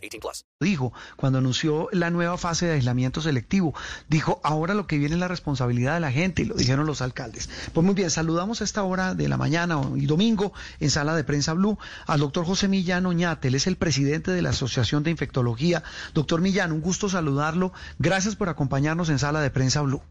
18 plus. Dijo, cuando anunció la nueva fase de aislamiento selectivo, dijo, ahora lo que viene es la responsabilidad de la gente, y lo dijeron los alcaldes. Pues muy bien, saludamos a esta hora de la mañana y domingo en Sala de Prensa Blue al doctor José Millán Oñate, él es el presidente de la Asociación de Infectología. Doctor Millán, un gusto saludarlo. Gracias por acompañarnos en Sala de Prensa Blue.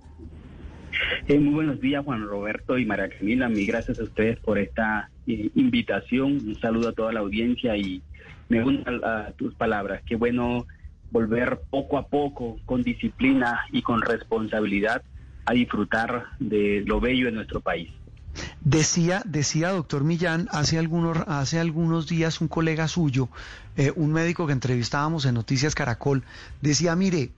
Eh, muy buenos días, Juan Roberto y María Camila. Mil gracias a ustedes por esta invitación. Un saludo a toda la audiencia y me uno a, tus palabras. Qué bueno volver poco a poco, con disciplina y con responsabilidad, a disfrutar de lo bello de nuestro país. Decía, decía doctor Millán, hace algunos, hace algunos días un colega suyo, eh, un médico que entrevistábamos en Noticias Caracol, decía, mire,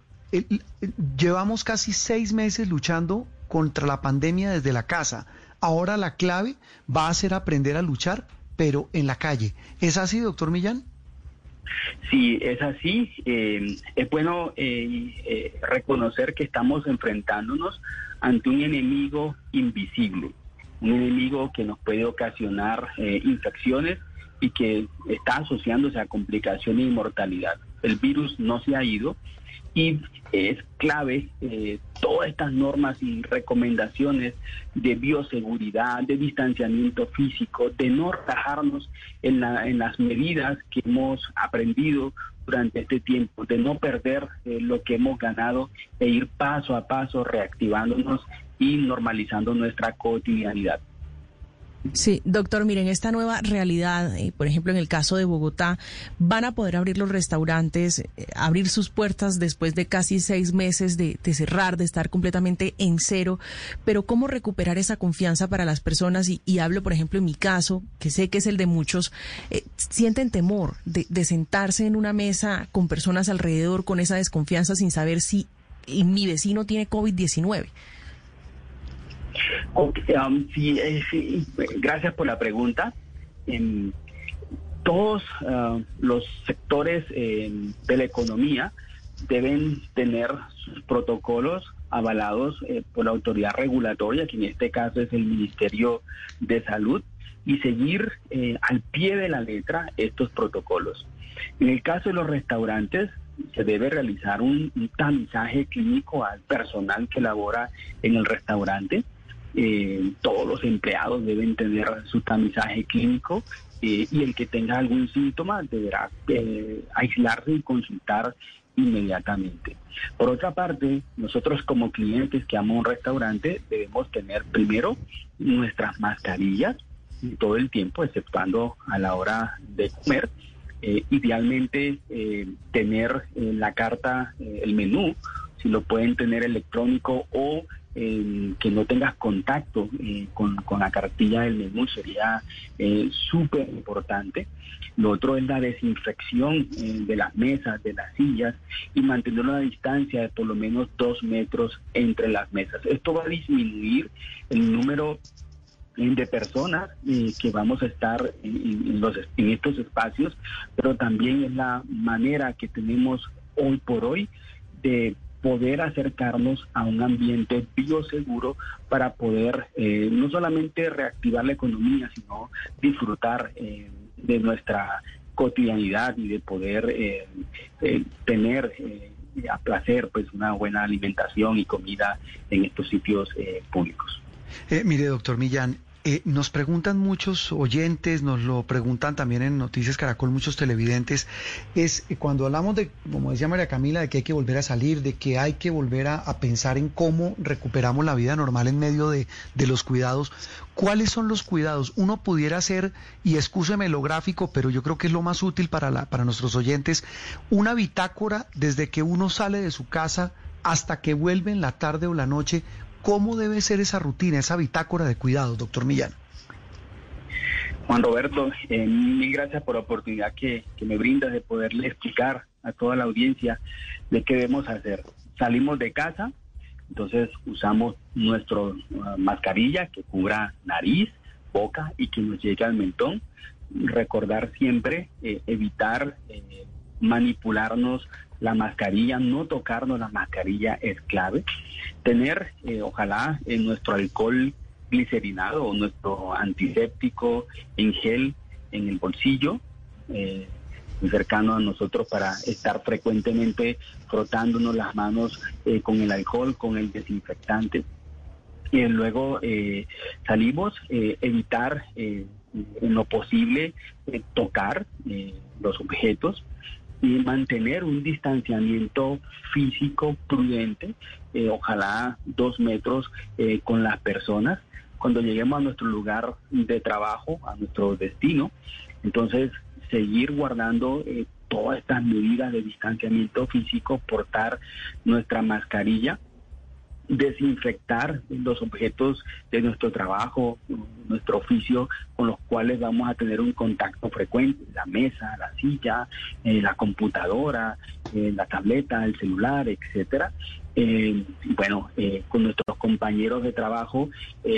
llevamos casi seis meses luchando contra la pandemia desde la casa. Ahora la clave va a ser aprender a luchar, pero en la calle. ¿Es así, doctor Millán? Sí, es así. Eh, es bueno eh, eh, reconocer que estamos enfrentándonos ante un enemigo invisible, un enemigo que nos puede ocasionar infecciones y que está asociándose a complicaciones y mortalidad. El virus no se ha ido y es clave eh, todas estas normas y recomendaciones de bioseguridad, de distanciamiento físico, de no rajarnos en, en las medidas que hemos aprendido durante este tiempo, de no perder eh, lo que hemos ganado e ir paso a paso reactivándonos y normalizando nuestra cotidianidad. Sí, doctor, miren, esta nueva realidad, eh, por ejemplo, en el caso de Bogotá, van a poder abrir los restaurantes, eh, abrir sus puertas después de casi seis meses de, cerrar, de estar completamente en cero, pero ¿cómo recuperar esa confianza para las personas? Y, hablo, por ejemplo, en mi caso, que sé que es el de muchos, eh, sienten temor de, de sentarse en una mesa con personas alrededor con esa desconfianza sin saber si mi vecino tiene COVID-19. Um, eh, sí, gracias por la pregunta. En todos uh, los sectores de la economía deben tener sus protocolos avalados eh, por la autoridad regulatoria, que en este caso es el Ministerio de Salud, y seguir eh, al pie de la letra estos protocolos. En el caso de los restaurantes, se debe realizar un tamizaje clínico al personal que labora en el restaurante eh, todos los empleados deben tener su tamizaje clínico eh, y el que tenga algún síntoma deberá eh, aislarse y consultar inmediatamente. Por otra parte, nosotros como clientes que amo un restaurante debemos tener primero nuestras mascarillas todo el tiempo, exceptuando a la hora de comer. idealmente tener la carta, el menú, si lo pueden tener electrónico o que no tengas contacto eh, con, la cartilla del menú sería eh, súper importante. Lo otro es la desinfección eh, de las mesas, de las sillas y mantener una distancia de por lo menos dos metros entre las mesas. Esto va a disminuir el número de personas que vamos a estar en, los, en estos espacios, pero también es la manera que tenemos hoy por hoy de poder acercarnos a un ambiente bioseguro para poder eh, no solamente reactivar la economía, sino disfrutar eh, de nuestra cotidianidad y de poder eh, tener a placer pues una buena alimentación y comida en estos sitios públicos. mire, doctor Millán, eh, nos preguntan muchos oyentes, nos lo preguntan también en Noticias Caracol muchos televidentes, es cuando hablamos de, como decía María Camila, de que hay que volver a salir, de que hay que volver a, pensar en cómo recuperamos la vida normal en medio de, los cuidados, ¿cuáles son los cuidados? Uno pudiera hacer, y excúseme lo gráfico, pero yo creo que es lo más útil para, la, para nuestros oyentes, una bitácora desde que uno sale de su casa hasta que vuelve en la tarde o la noche, ¿Cómo debe ser esa rutina, esa bitácora de cuidados, doctor Millán? Juan Roberto, eh, mil gracias por la oportunidad que, que me brindas de poderle explicar a toda la audiencia de qué debemos hacer. Salimos de casa, entonces usamos nuestra mascarilla que cubra nariz, boca y que nos llegue al mentón. Recordar siempre, eh, evitar eh, manipularnos la mascarilla, no tocarnos la mascarilla es clave. Tener, eh, ojalá, nuestro alcohol glicerinado o nuestro antiséptico en gel en el bolsillo, eh, cercano a nosotros para estar frecuentemente frotándonos las manos eh, con el alcohol, con el desinfectante. Y luego eh, salimos, eh, evitar en lo posible tocar los objetos y mantener un distanciamiento físico prudente, eh, ojalá dos metros eh, con las personas. Cuando lleguemos a nuestro lugar de trabajo, a nuestro destino, entonces seguir guardando eh, todas estas medidas de distanciamiento físico, portar nuestra mascarilla, desinfectar los objetos de nuestro trabajo, nuestro oficio, con los cuales vamos a tener un contacto frecuente, la mesa, la silla, eh, la computadora, eh, la tableta, el celular, etcétera. Eh, bueno, eh, con nuestros compañeros de trabajo,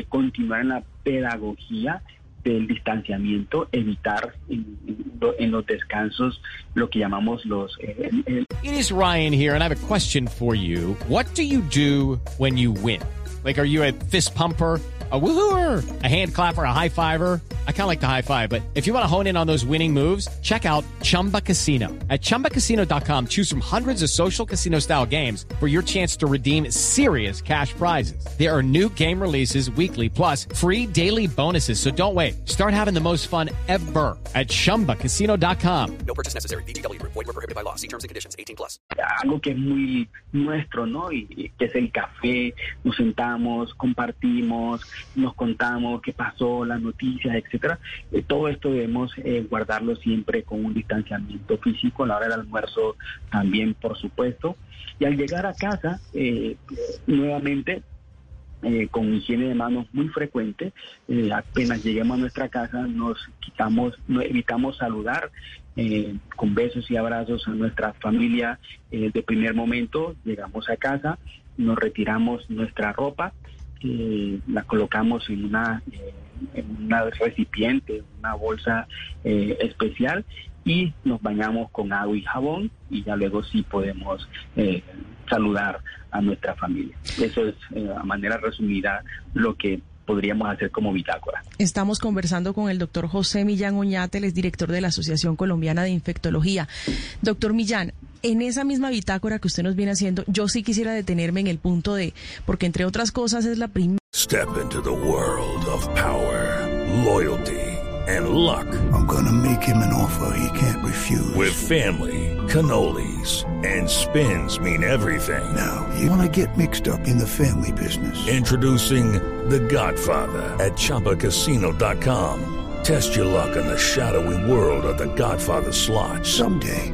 continuar en la pedagogía del distanciamiento, evitar en, los descansos lo que llamamos los... Eh, It is Ryan here, and I have a question for you. What do you do when you win? Like, are you a fist pumper? A woohooer, a hand clapper, a high fiver. I kind of like the high five, but if you want to hone in on those winning moves, check out Chumba Casino. At chumbacasino.com, choose from hundreds of social casino style games for your chance to redeem serious cash prizes. There are new game releases weekly, plus free daily bonuses. So don't wait. Start having the most fun ever at chumbacasino.com. No purchase necessary. VGW Group. Void were prohibited by law. See terms and conditions. 18 plus. algo que es muy nuestro, ¿no? Y, y que es el café, nos sentamos, compartimos, nos contamos qué pasó, las noticias, etcétera. Eh, todo esto debemos eh, guardarlo siempre con un distanciamiento físico, a la hora del almuerzo también, por supuesto. Y al llegar a casa, eh, nuevamente con higiene de manos muy frecuente. Apenas lleguemos a nuestra casa, nos quitamos, no, evitamos saludar con besos y abrazos a nuestra familia de primer momento. Llegamos a casa, nos retiramos nuestra ropa, la colocamos en una, en una recipiente, una bolsa eh, especial y nos bañamos con agua y jabón y ya luego sí podemos eh, saludar a nuestra familia. Eso es, eh, a manera resumida, lo que podríamos hacer como bitácora. Estamos conversando con el doctor José Millán Oñate, él es director de la Asociación Colombiana de Infectología. Doctor Millán, en esa misma bitácora que usted nos viene haciendo, yo sí quisiera detenerme en el punto de, porque entre otras cosas es la primera Step into the world of power, loyalty, and luck. I'm gonna make him an offer he can't refuse. With family, cannolis, and spins mean everything. now, you wanna get mixed up in the family business. Introducing The Godfather at ChumbaCasino.com. Test your luck in the shadowy world of The Godfather slot. Someday,